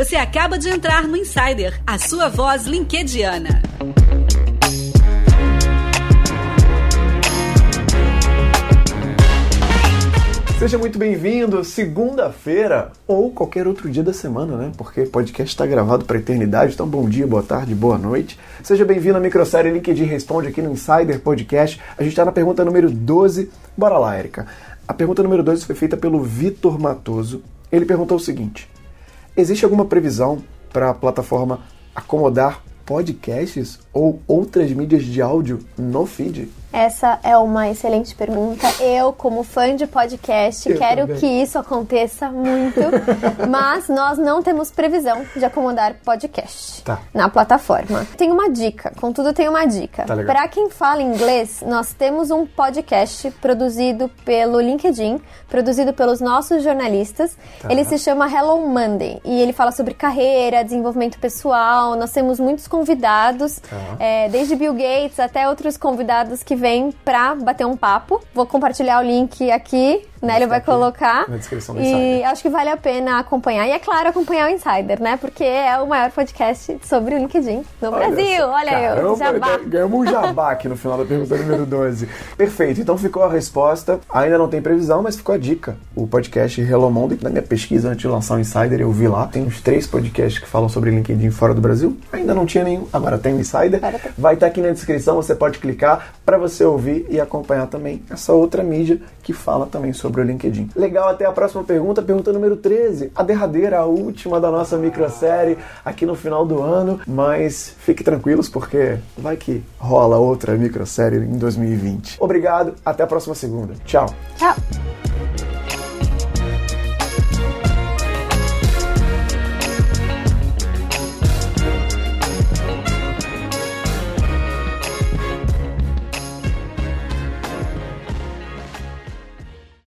Você acaba de entrar no Insider, a sua voz linkediana. Seja muito bem-vindo, segunda-feira ou qualquer outro dia da semana, né? Porque podcast está gravado para eternidade, então bom dia, boa tarde, boa noite. Seja bem-vindo à microsérie LinkedIn Responde aqui no Insider Podcast. A gente está na pergunta número 12. Bora lá, Erika. A pergunta número 12 foi feita pelo Vitor Matoso. Ele perguntou o seguinte: Existe alguma previsão para a plataforma acomodar podcasts ou outras mídias de áudio no feed? Essa é uma excelente pergunta. Eu, como fã de podcast, Eu quero também. que isso aconteça muito, mas nós não temos previsão de acomodar podcast Tá. na plataforma. Tem uma dica, contudo tem uma dica. Tá. Para quem fala inglês, nós temos um podcast produzido pelo LinkedIn, produzido pelos nossos jornalistas. Tá. Ele se chama Hello Monday e ele fala sobre carreira, desenvolvimento pessoal. Nós temos muitos convidados, Tá. é, desde Bill Gates até outros convidados que vêm pra bater um papo. Vou compartilhar o link aqui, né? Ele vai colocar. na descrição do E Insider. acho que vale a pena acompanhar. E é claro, acompanhar o Insider, né? Porque é o maior podcast sobre o LinkedIn no Brasil. só. Olha eu, Caramba, jabá. Ganhamos um jabá aqui no final da pergunta número 12. Perfeito, então ficou a resposta. Ainda não tem previsão, mas ficou a dica. O podcast Hello Monday, na minha pesquisa antes de lançar o Insider, eu vi lá. Tem uns três podcasts que falam sobre LinkedIn fora do Brasil. Ainda não tinha nenhum, agora tem o Insider. Vai estar aqui na descrição, você pode clicar para você ouvir e acompanhar também essa outra mídia que fala também sobre o LinkedIn. Legal, até a próxima pergunta, pergunta número 13, a derradeira, a última da nossa microsérie aqui no final do ano, mas fique tranquilos porque vai que rola outra microsérie em 2020. Obrigado, até a próxima segunda. Tchau. Tchau.